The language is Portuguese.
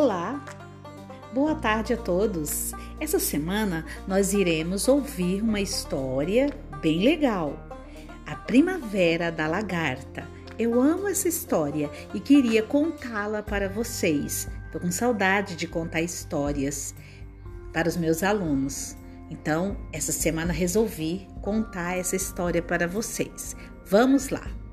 Olá, boa tarde a todos. Essa semana nós iremos ouvir uma história bem legal. A Primavera da Lagarta. Eu amo essa história e queria contá-la para vocês. Estou com saudade de contar histórias para os meus alunos. Então, essa semana resolvi contar essa história para vocês. Vamos lá!